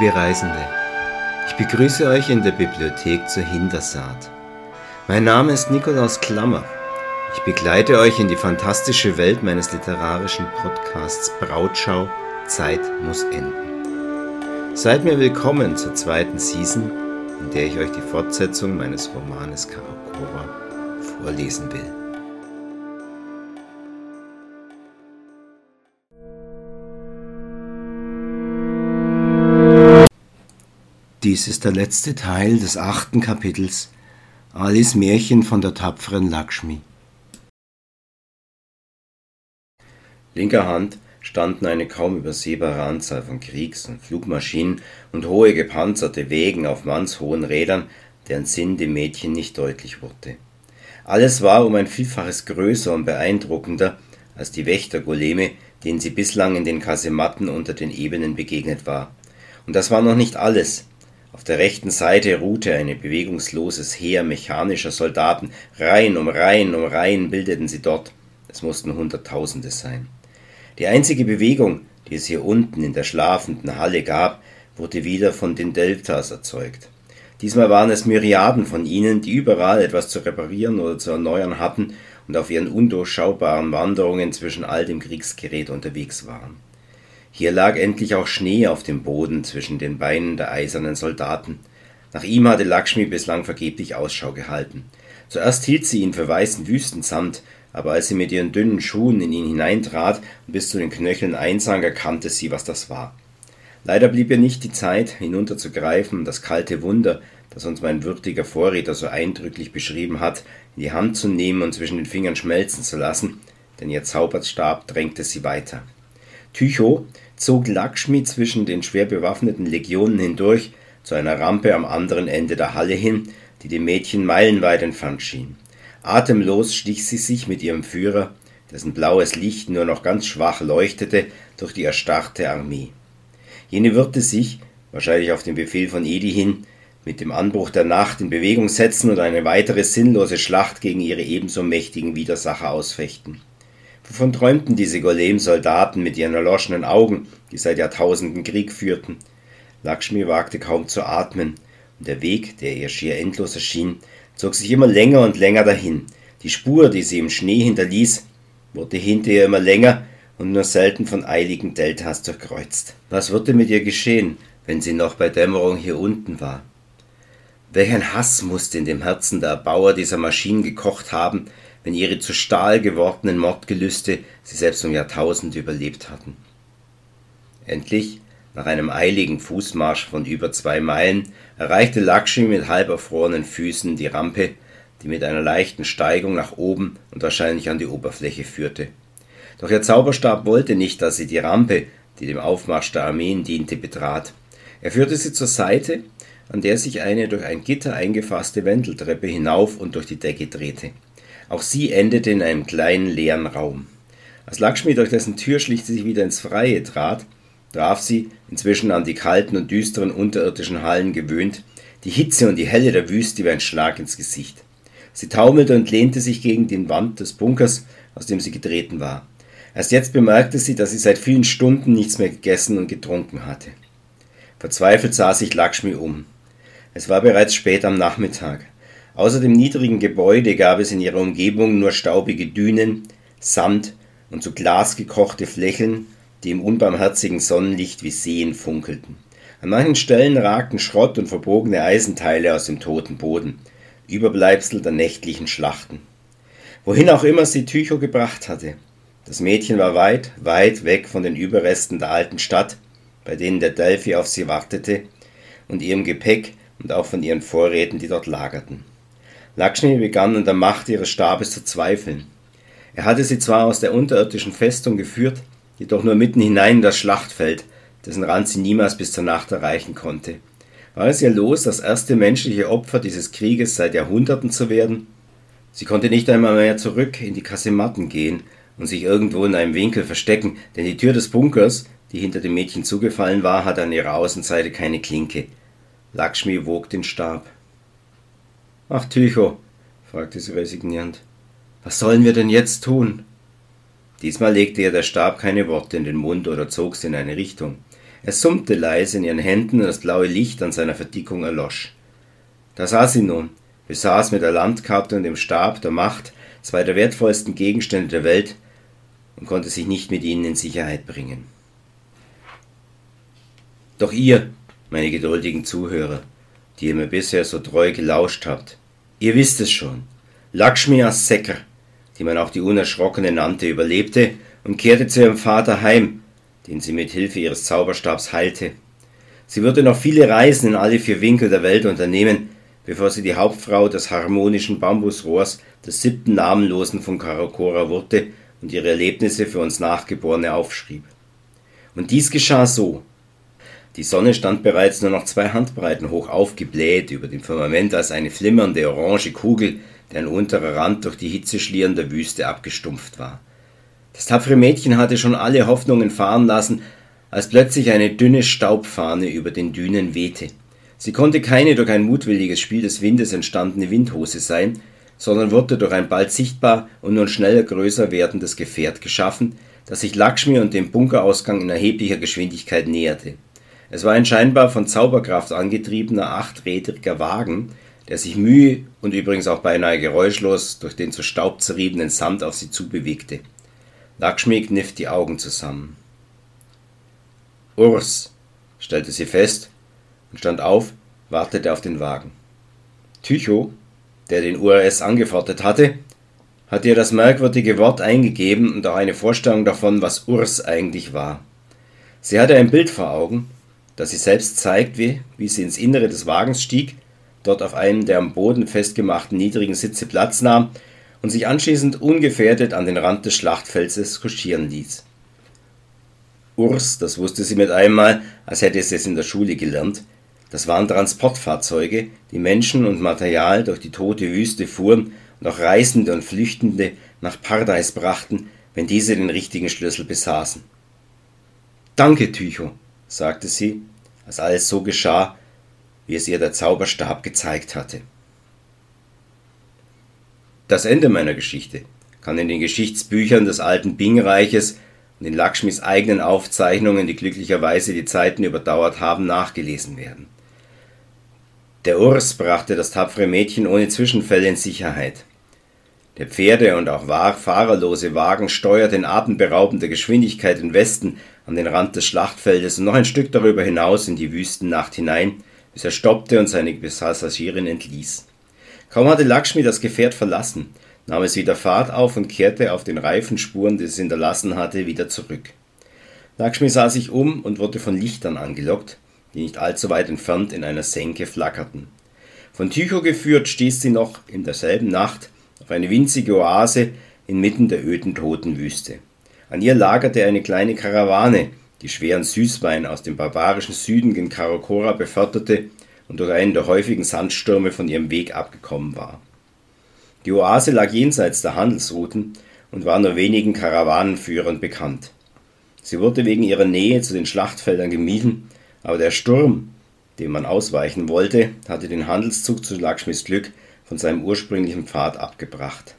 Liebe Reisende, ich begrüße euch in der Bibliothek zur Hintersaat. Mein Name ist Nikolaus Klammer. Ich begleite euch in die fantastische Welt meines literarischen Podcasts Brautschau Zeit muss enden. Seid mir willkommen zur zweiten Season, in der ich euch die Fortsetzung meines Romanes Karakora vorlesen will. Dies ist der letzte Teil des achten Kapitels Alis Märchen von der tapferen Lakshmi. Linker Hand standen eine kaum übersehbare Anzahl von Kriegs- und Flugmaschinen und hohe gepanzerte Wegen auf mannshohen Rädern, deren Sinn dem Mädchen nicht deutlich wurde. Alles war um ein Vielfaches größer und beeindruckender als die Wächtergoleme, denen sie bislang in den Kasematten unter den Ebenen begegnet war. Und das war noch nicht alles. Auf der rechten Seite ruhte ein bewegungsloses Heer mechanischer Soldaten. Reihen um Reihen um Reihen bildeten sie dort. Es mussten Hunderttausende sein. Die einzige Bewegung, die es hier unten in der schlafenden Halle gab, wurde wieder von den Deltas erzeugt. Diesmal waren es Myriaden von ihnen, die überall etwas zu reparieren oder zu erneuern hatten und auf ihren undurchschaubaren Wanderungen zwischen all dem Kriegsgerät unterwegs waren. Hier lag endlich auch Schnee auf dem Boden zwischen den Beinen der eisernen Soldaten. Nach ihm hatte Lakshmi bislang vergeblich Ausschau gehalten. Zuerst hielt sie ihn für weißen Wüstensand, aber als sie mit ihren dünnen Schuhen in ihn hineintrat und bis zu den Knöcheln einsank, erkannte sie, was das war. Leider blieb ihr nicht die Zeit, hinunterzugreifen, das kalte Wunder, das uns mein würdiger Vorredner so eindrücklich beschrieben hat, in die Hand zu nehmen und zwischen den Fingern schmelzen zu lassen, denn ihr Zauberstab drängte sie weiter. Tycho, zog Lakshmi zwischen den schwer bewaffneten Legionen hindurch zu einer Rampe am anderen Ende der Halle hin, die dem Mädchen meilenweit entfernt schien. Atemlos stich sie sich mit ihrem Führer, dessen blaues Licht nur noch ganz schwach leuchtete, durch die erstarrte Armee. Jene würde sich, wahrscheinlich auf den Befehl von Edi hin, mit dem Anbruch der Nacht in Bewegung setzen und eine weitere sinnlose Schlacht gegen ihre ebenso mächtigen Widersacher ausfechten. Wovon träumten diese Golem-Soldaten mit ihren erloschenen Augen, die seit Jahrtausenden Krieg führten? Lakshmi wagte kaum zu atmen, und der Weg, der ihr schier endlos erschien, zog sich immer länger und länger dahin. Die Spur, die sie im Schnee hinterließ, wurde hinter ihr immer länger und nur selten von eiligen Deltas durchkreuzt. Was würde mit ihr geschehen, wenn sie noch bei Dämmerung hier unten war? Welch ein Hass musste in dem Herzen der Erbauer dieser Maschinen gekocht haben, wenn ihre zu Stahl gewordenen Mordgelüste sie selbst um Jahrtausende überlebt hatten. Endlich, nach einem eiligen Fußmarsch von über zwei Meilen, erreichte Lakshmi mit halb erfrorenen Füßen die Rampe, die mit einer leichten Steigung nach oben und wahrscheinlich an die Oberfläche führte. Doch ihr Zauberstab wollte nicht, dass sie die Rampe, die dem Aufmarsch der Armeen diente, betrat. Er führte sie zur Seite, an der sich eine durch ein Gitter eingefasste Wendeltreppe hinauf und durch die Decke drehte. Auch sie endete in einem kleinen leeren Raum. Als Lakshmi durch dessen Tür schließlich wieder ins Freie trat, traf sie, inzwischen an die kalten und düsteren unterirdischen Hallen gewöhnt, die Hitze und die Helle der Wüste wie ein Schlag ins Gesicht. Sie taumelte und lehnte sich gegen die Wand des Bunkers, aus dem sie getreten war. Erst jetzt bemerkte sie, dass sie seit vielen Stunden nichts mehr gegessen und getrunken hatte. Verzweifelt sah sich Lakshmi um. Es war bereits spät am Nachmittag. Außer dem niedrigen Gebäude gab es in ihrer Umgebung nur staubige Dünen, Sand und zu Glas gekochte Flächen, die im unbarmherzigen Sonnenlicht wie Seen funkelten. An manchen Stellen ragten Schrott und verbogene Eisenteile aus dem toten Boden, Überbleibsel der nächtlichen Schlachten. Wohin auch immer sie Tycho gebracht hatte. Das Mädchen war weit, weit weg von den Überresten der alten Stadt, bei denen der Delphi auf sie wartete, und ihrem Gepäck und auch von ihren Vorräten, die dort lagerten. Lakshmi begann an der Macht ihres Stabes zu zweifeln. Er hatte sie zwar aus der unterirdischen Festung geführt, jedoch nur mitten hinein in das Schlachtfeld, dessen Rand sie niemals bis zur Nacht erreichen konnte. War es ihr los, das erste menschliche Opfer dieses Krieges seit Jahrhunderten zu werden? Sie konnte nicht einmal mehr zurück in die Kasematten gehen und sich irgendwo in einem Winkel verstecken, denn die Tür des Bunkers, die hinter dem Mädchen zugefallen war, hatte an ihrer Außenseite keine Klinke. Lakshmi wog den Stab. Ach, Tycho, fragte sie resignierend, was sollen wir denn jetzt tun? Diesmal legte ihr der Stab keine Worte in den Mund oder zog sie in eine Richtung. Er summte leise in ihren Händen und das blaue Licht an seiner Verdickung erlosch. Da saß sie nun, besaß mit der Landkarte und dem Stab der Macht zwei der wertvollsten Gegenstände der Welt und konnte sich nicht mit ihnen in Sicherheit bringen. Doch ihr, meine geduldigen Zuhörer, die ihr mir bisher so treu gelauscht habt, ihr wisst es schon. Lakshmi Sekar, die man auch die Unerschrockene nannte, überlebte und kehrte zu ihrem Vater heim, den sie mit Hilfe ihres Zauberstabs heilte. Sie würde noch viele Reisen in alle vier Winkel der Welt unternehmen, bevor sie die Hauptfrau des harmonischen Bambusrohrs des siebten Namenlosen von Karakora wurde und ihre Erlebnisse für uns Nachgeborene aufschrieb. Und dies geschah so. Die Sonne stand bereits nur noch zwei Handbreiten hoch aufgebläht über dem Firmament als eine flimmernde orange Kugel, deren unterer Rand durch die Hitze schlierender Wüste abgestumpft war. Das tapfere Mädchen hatte schon alle Hoffnungen fahren lassen, als plötzlich eine dünne Staubfahne über den Dünen wehte. Sie konnte keine durch ein mutwilliges Spiel des Windes entstandene Windhose sein, sondern wurde durch ein bald sichtbar und nun schneller größer werdendes Gefährt geschaffen, das sich Lakshmi und dem Bunkerausgang in erheblicher Geschwindigkeit näherte. Es war ein scheinbar von Zauberkraft angetriebener achträdriger Wagen, der sich mühe und übrigens auch beinahe geräuschlos durch den zu Staub zerriebenen Sand auf sie zubewegte. Lakshmi kniff die Augen zusammen. Urs, stellte sie fest und stand auf, wartete auf den Wagen. Tycho, der den URS angefordert hatte, hatte ihr das merkwürdige Wort eingegeben und auch eine Vorstellung davon, was Urs eigentlich war. Sie hatte ein Bild vor Augen, das sie selbst zeigt, wie, wie sie ins Innere des Wagens stieg, dort auf einem der am Boden festgemachten niedrigen Sitze Platz nahm und sich anschließend ungefährdet an den Rand des Schlachtfelses kutschieren ließ. Urs, das wusste sie mit einmal, als hätte sie es in der Schule gelernt, das waren Transportfahrzeuge, die Menschen und Material durch die tote Wüste fuhren und auch Reisende und Flüchtende nach Pardeis brachten, wenn diese den richtigen Schlüssel besaßen. Danke, Tycho, sagte sie, als alles so geschah, wie es ihr der Zauberstab gezeigt hatte. Das Ende meiner Geschichte kann in den Geschichtsbüchern des alten Bing-Reiches und in Lakshmis eigenen Aufzeichnungen, die glücklicherweise die Zeiten überdauert haben, nachgelesen werden. Der Urs brachte das tapfere Mädchen ohne Zwischenfälle in Sicherheit. Der Pferde- und auch fahrerlose Wagen steuerte in atemberaubender Geschwindigkeit in Westen an den Rand des Schlachtfeldes und noch ein Stück darüber hinaus in die Wüstennacht hinein, bis er stoppte und seine Passagierin entließ. Kaum hatte Lakshmi das Gefährt verlassen, nahm es wieder Fahrt auf und kehrte auf den Reifenspuren, die es hinterlassen hatte, wieder zurück. Lakshmi sah sich um und wurde von Lichtern angelockt, die nicht allzu weit entfernt in einer Senke flackerten. Von Tycho geführt stieß sie noch in derselben Nacht auf eine winzige Oase inmitten der öden toten Wüste. An ihr lagerte eine kleine Karawane, die schweren Süßwein aus dem barbarischen Süden gen Karakora beförderte und durch einen der häufigen Sandstürme von ihrem Weg abgekommen war. Die Oase lag jenseits der Handelsrouten und war nur wenigen Karawanenführern bekannt. Sie wurde wegen ihrer Nähe zu den Schlachtfeldern gemieden aber der Sturm, dem man ausweichen wollte, hatte den Handelszug zu Lakshmis Glück von seinem ursprünglichen Pfad abgebracht.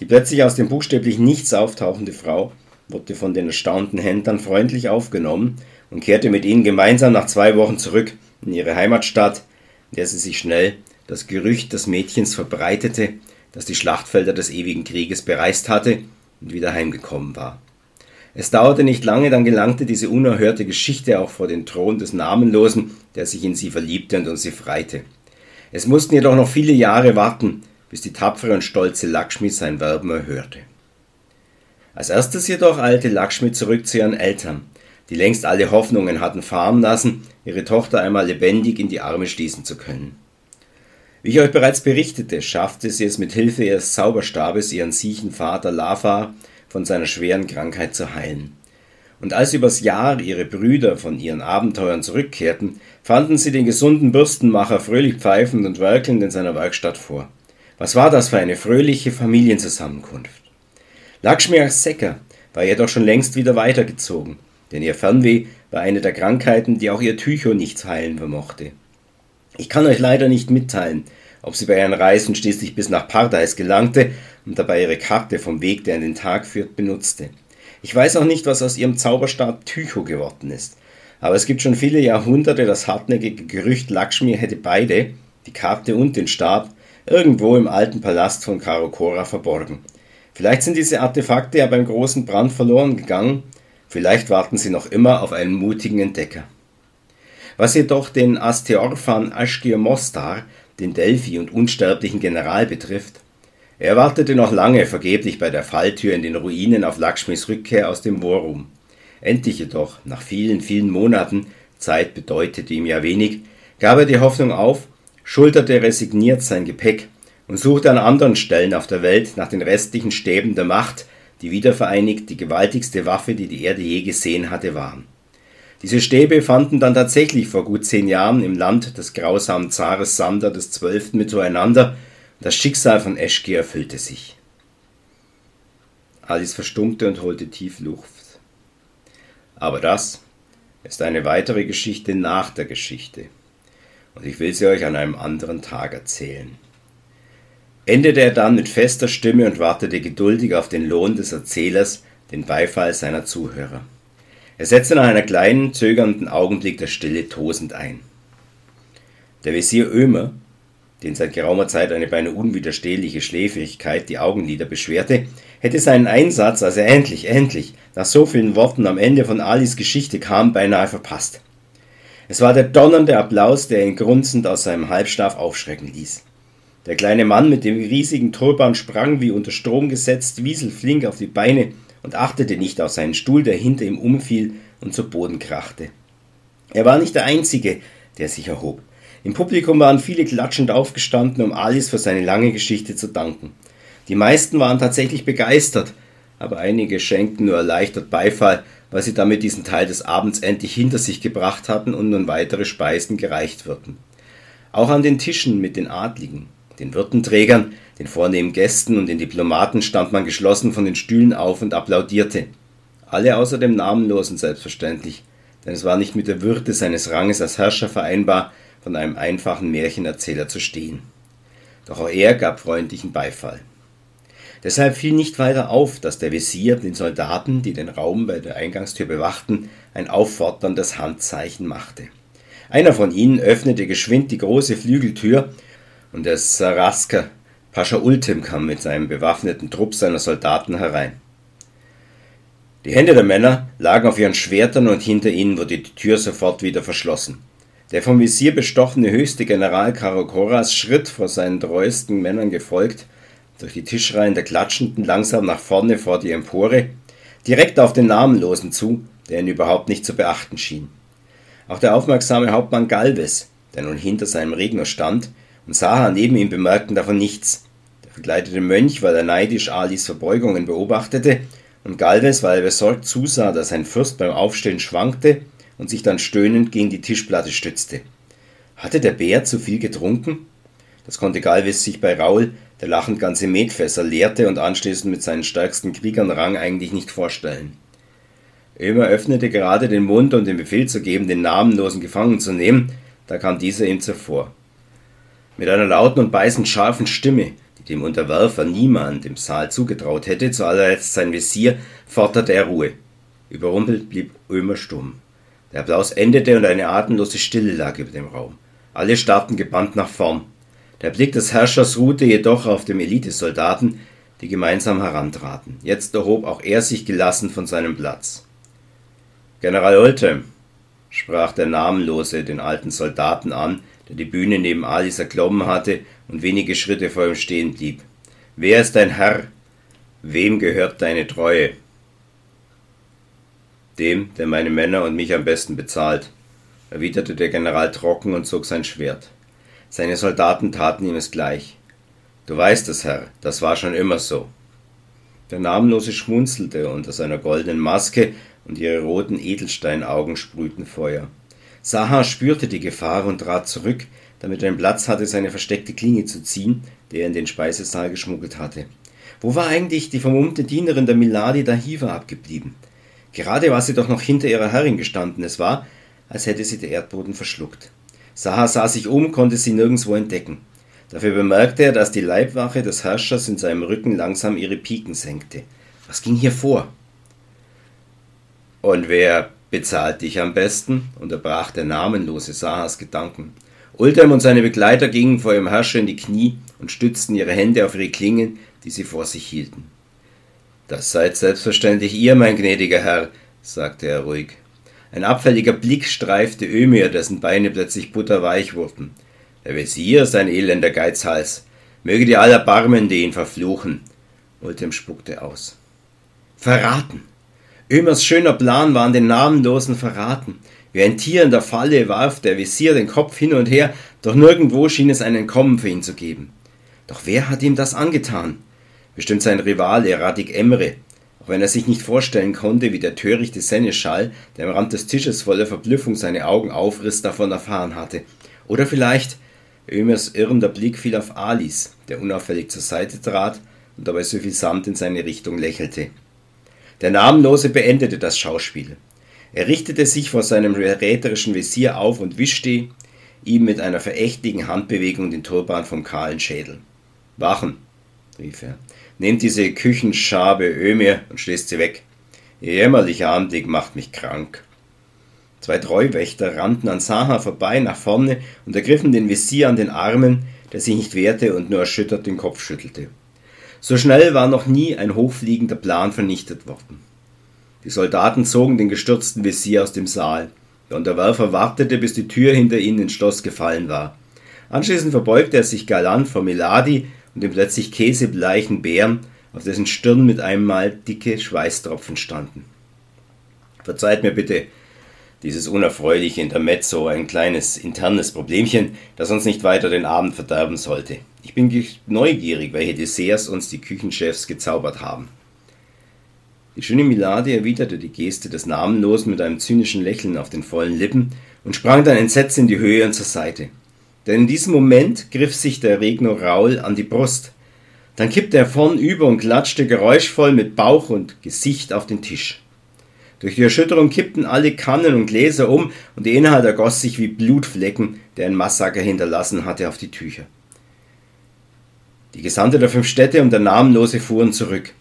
Die plötzlich aus dem buchstäblich Nichts auftauchende Frau wurde von den erstaunten Händlern freundlich aufgenommen und kehrte mit ihnen gemeinsam nach zwei Wochen zurück in ihre Heimatstadt, in der sie sich schnell das Gerücht des Mädchens verbreitete, das die Schlachtfelder des ewigen Krieges bereist hatte und wieder heimgekommen war. Es dauerte nicht lange, dann gelangte diese unerhörte Geschichte auch vor den Thron des Namenlosen, der sich in sie verliebte und sie freite. Es mussten jedoch noch viele Jahre warten, bis die tapfere und stolze Lakshmi sein Werben erhörte. Als erstes jedoch eilte Lakshmi zurück zu ihren Eltern, die längst alle Hoffnungen hatten fahren lassen, ihre Tochter einmal lebendig in die Arme schließen zu können. Wie ich euch bereits berichtete, schaffte sie es mit Hilfe ihres Zauberstabes, ihren siechen Vater Lava von seiner schweren Krankheit zu heilen. Und als übers Jahr ihre Brüder von ihren Abenteuern zurückkehrten, fanden sie den gesunden Bürstenmacher fröhlich pfeifend und werkelnd in seiner Werkstatt vor. Was war das für eine fröhliche Familienzusammenkunft? Lakshmi Sekar war jedoch schon längst wieder weitergezogen, denn ihr Fernweh war eine der Krankheiten, die auch ihr Tycho nicht heilen vermochte. Ich kann euch leider nicht mitteilen, ob sie bei ihren Reisen schließlich bis nach Pardeis gelangte und dabei ihre Karte vom Weg, der in den Tag führt, benutzte. Ich weiß auch nicht, was aus ihrem Zauberstab Tycho geworden ist. Aber es gibt schon viele Jahrhunderte das hartnäckige Gerücht, Lakshmi hätte beide, die Karte und den Stab, irgendwo im alten Palast von Karokora verborgen. Vielleicht sind diese Artefakte ja beim großen Brand verloren gegangen, vielleicht warten sie noch immer auf einen mutigen Entdecker. Was jedoch den Asteorphan Ashkir Mostar, den Delphi und unsterblichen General betrifft, er wartete noch lange vergeblich bei der Falltür in den Ruinen auf Lakshmis Rückkehr aus dem Worum. Endlich jedoch, nach vielen, vielen Monaten, Zeit bedeutete ihm ja wenig, gab er die Hoffnung auf, schulterte resigniert sein Gepäck und suchte an anderen Stellen auf der Welt nach den restlichen Stäben der Macht, die wiedervereinigt die gewaltigste Waffe, die die Erde je gesehen hatte, waren. Diese Stäbe fanden dann tatsächlich vor gut zehn Jahren im Land des grausamen Zares Sander des Zwölften miteinander, das Schicksal von Eschki erfüllte sich. Alice verstummte und holte tief Luft. Aber das ist eine weitere Geschichte nach der Geschichte. Und ich will sie euch an einem anderen Tag erzählen. Endete er dann mit fester Stimme und wartete geduldig auf den Lohn des Erzählers, den Beifall seiner Zuhörer. Er setzte nach einer kleinen, zögernden Augenblick der Stille tosend ein. Der Wesir Ömer, den seit geraumer Zeit eine beinahe unwiderstehliche Schläfrigkeit die Augenlider beschwerte, hätte seinen Einsatz, als er endlich, endlich, nach so vielen Worten am Ende von Alis Geschichte kam, beinahe verpasst. Es war der donnernde Applaus, der ihn grunzend aus seinem Halbschlaf aufschrecken ließ. Der kleine Mann mit dem riesigen Turban sprang wie unter Strom gesetzt, wieselflink auf die Beine und achtete nicht auf seinen Stuhl, der hinter ihm umfiel und zu Boden krachte. Er war nicht der Einzige, der sich erhob. Im Publikum waren viele klatschend aufgestanden, um Alice für seine lange Geschichte zu danken. Die meisten waren tatsächlich begeistert, aber einige schenkten nur erleichtert Beifall, weil sie damit diesen Teil des Abends endlich hinter sich gebracht hatten und nun weitere Speisen gereicht würden. Auch an den Tischen mit den Adligen, den Würdenträgern, den vornehmen Gästen und den Diplomaten stand man geschlossen von den Stühlen auf und applaudierte. Alle außer dem Namenlosen selbstverständlich, denn es war nicht mit der Würde seines Ranges als Herrscher vereinbar, von einem einfachen Märchenerzähler zu stehen. Doch auch er gab freundlichen Beifall. Deshalb fiel nicht weiter auf, dass der Visier den Soldaten, die den Raum bei der Eingangstür bewachten, ein aufforderndes Handzeichen machte. Einer von ihnen öffnete geschwind die große Flügeltür und der Sarasker Pascha Ultim kam mit seinem bewaffneten Trupp seiner Soldaten herein. Die Hände der Männer lagen auf ihren Schwertern und hinter ihnen wurde die Tür sofort wieder verschlossen. Der vom Visier bestochene höchste General Karakoras schritt vor seinen treuesten Männern gefolgt, durch die Tischreihen der Klatschenden langsam nach vorne vor die Empore, direkt auf den Namenlosen zu, der ihn überhaupt nicht zu beachten schien. Auch der aufmerksame Hauptmann Galvez, der nun hinter seinem Redner stand, und Saha neben ihm bemerkten davon nichts. Der verkleidete Mönch, weil er neidisch Alis Verbeugungen beobachtete, und Galvez, weil er besorgt zusah, dass sein Fürst beim Aufstehen schwankte und sich dann stöhnend gegen die Tischplatte stützte. Hatte der Bär zu viel getrunken? Das konnte Galvez sich bei Raul, der lachend ganze Metfässer leerte und anschließend mit seinen stärksten Kriegern rang, eigentlich nicht vorstellen. Ömer öffnete gerade den Mund, um den Befehl zu geben, den namenlosen gefangen zu nehmen, da kam dieser ihm zuvor. Mit einer lauten und beißend scharfen Stimme, die dem Unterwerfer niemand im Saal zugetraut hätte, zuallerletzt sein Visier, forderte er Ruhe. Überrumpelt blieb Ömer stumm. Der Applaus endete und eine atemlose Stille lag über dem Raum. Alle starrten gebannt nach vorn. Der Blick des Herrschers ruhte jedoch auf dem Elitesoldaten, die gemeinsam herantraten. Jetzt erhob auch er sich gelassen von seinem Platz. General Oldham, sprach der Namenlose den alten Soldaten an, der die Bühne neben Alice erklommen hatte und wenige Schritte vor ihm stehen blieb. Wer ist dein Herr? Wem gehört deine Treue? Dem, der meine Männer und mich am besten bezahlt, erwiderte der General trocken und zog sein Schwert. Seine Soldaten taten ihm es gleich. Du weißt es, Herr, das war schon immer so. Der Namenlose schmunzelte unter seiner goldenen Maske und ihre roten Edelsteinaugen sprühten Feuer. Saha spürte die Gefahr und trat zurück, damit er einen Platz hatte, seine versteckte Klinge zu ziehen, der er in den Speisesaal geschmuggelt hatte. Wo war eigentlich die vermummte Dienerin der Miladi Dahiva abgeblieben? Gerade war sie doch noch hinter ihrer Herrin gestanden. Es war, als hätte sie der Erdboden verschluckt. Saha sah sich um, konnte sie nirgendwo entdecken. Dafür bemerkte er, dass die Leibwache des Herrschers in seinem Rücken langsam ihre Piken senkte. Was ging hier vor? Und wer bezahlt dich am besten, unterbrach der namenlose Sahas Gedanken. Ultem und seine Begleiter gingen vor ihrem Herrscher in die Knie und stützten ihre Hände auf ihre Klingen, die sie vor sich hielten. Das seid selbstverständlich ihr, mein gnädiger Herr, sagte er ruhig. Ein abfälliger Blick streifte Ömir, dessen Beine plötzlich butterweich wurden. Der Wesir ist ein elender Geizhals. Möge die Allerbarmende ihn verfluchen. Ultem spuckte aus. Verraten! Ömers schöner Plan war an den Namenlosen verraten. Wie ein Tier in der Falle warf der Visier den Kopf hin und her, doch nirgendwo schien es ein Entkommen für ihn zu geben. Doch wer hat ihm das angetan? Bestimmt sein Rivale Radik Emre, auch wenn er sich nicht vorstellen konnte, wie der törichte Seneschall, der am Rand des Tisches voller Verblüffung seine Augen aufriss, davon erfahren hatte. Oder vielleicht Ömers irrender Blick fiel auf Alice, der unauffällig zur Seite trat und dabei suffisant in seine Richtung lächelte. Der Namenlose beendete das Schauspiel. Er richtete sich vor seinem räterischen Visier auf und wischte ihm mit einer verächtlichen Handbewegung den Turban vom kahlen Schädel. Wachen, rief er, nehmt diese Küchenschabe Ömir und schließt sie weg. Ihr jämmerlicher Anblick macht mich krank. Zwei Treuwächter rannten an Saha vorbei nach vorne und ergriffen den Visier an den Armen, der sich nicht wehrte und nur erschüttert den Kopf schüttelte. So schnell war noch nie ein hochfliegender Plan vernichtet worden. Die Soldaten zogen den gestürzten Visier aus dem Saal. Der Unterwerfer wartete, bis die Tür hinter ihnen ins Schloss gefallen war. Anschließend verbeugte er sich galant vor Miladi und dem plötzlich käsebleichen Bären, auf dessen Stirn mit einmal dicke Schweißtropfen standen. Verzeiht mir bitte dieses unerfreuliche Intermezzo, ein kleines internes Problemchen, das uns nicht weiter den Abend verderben sollte. Ich bin neugierig, welche Desserts uns die Küchenchefs gezaubert haben. Die schöne Milady erwiderte die Geste des Namenlosen mit einem zynischen Lächeln auf den vollen Lippen und sprang dann entsetzt in die Höhe und zur Seite. Denn in diesem Moment griff sich der Regno Raul an die Brust. Dann kippte er vornüber und klatschte geräuschvoll mit Bauch und Gesicht auf den Tisch. Durch die Erschütterung kippten alle Kannen und Gläser um und der Inhalt ergoss sich wie Blutflecken, der ein Massaker hinterlassen hatte, auf die Tücher. Die Gesandte der fünf Städte und der Namenlose fuhren zurück.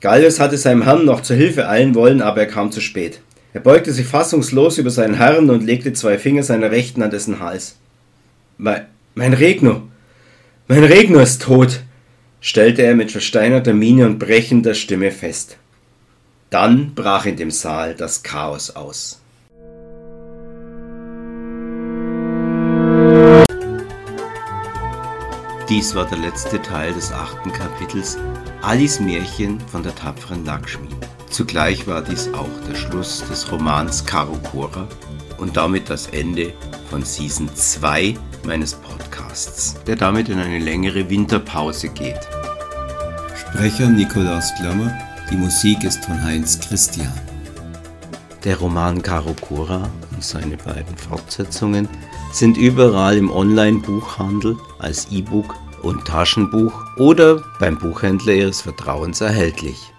Gallius hatte seinem Herrn noch zur Hilfe eilen wollen, aber er kam zu spät. Er beugte sich fassungslos über seinen Herrn und legte zwei Finger seiner Rechten an dessen Hals. Mein, mein Regno, mein Regno ist tot, stellte er mit versteinerter Miene und brechender Stimme fest. Dann brach in dem Saal das Chaos aus. Dies war der letzte Teil des achten Kapitels Alis Märchen von der tapferen Lakshmi. Zugleich war dies auch der Schluss des Romans Karukura und damit das Ende von Season 2 meines Podcasts, der damit in eine längere Winterpause geht. Sprecher Nikolaus Klammer, die Musik ist von Heinz Christian. Der Roman Karukura und seine beiden Fortsetzungen sind überall im Online-Buchhandel als E-Book und Taschenbuch oder beim Buchhändler Ihres Vertrauens erhältlich.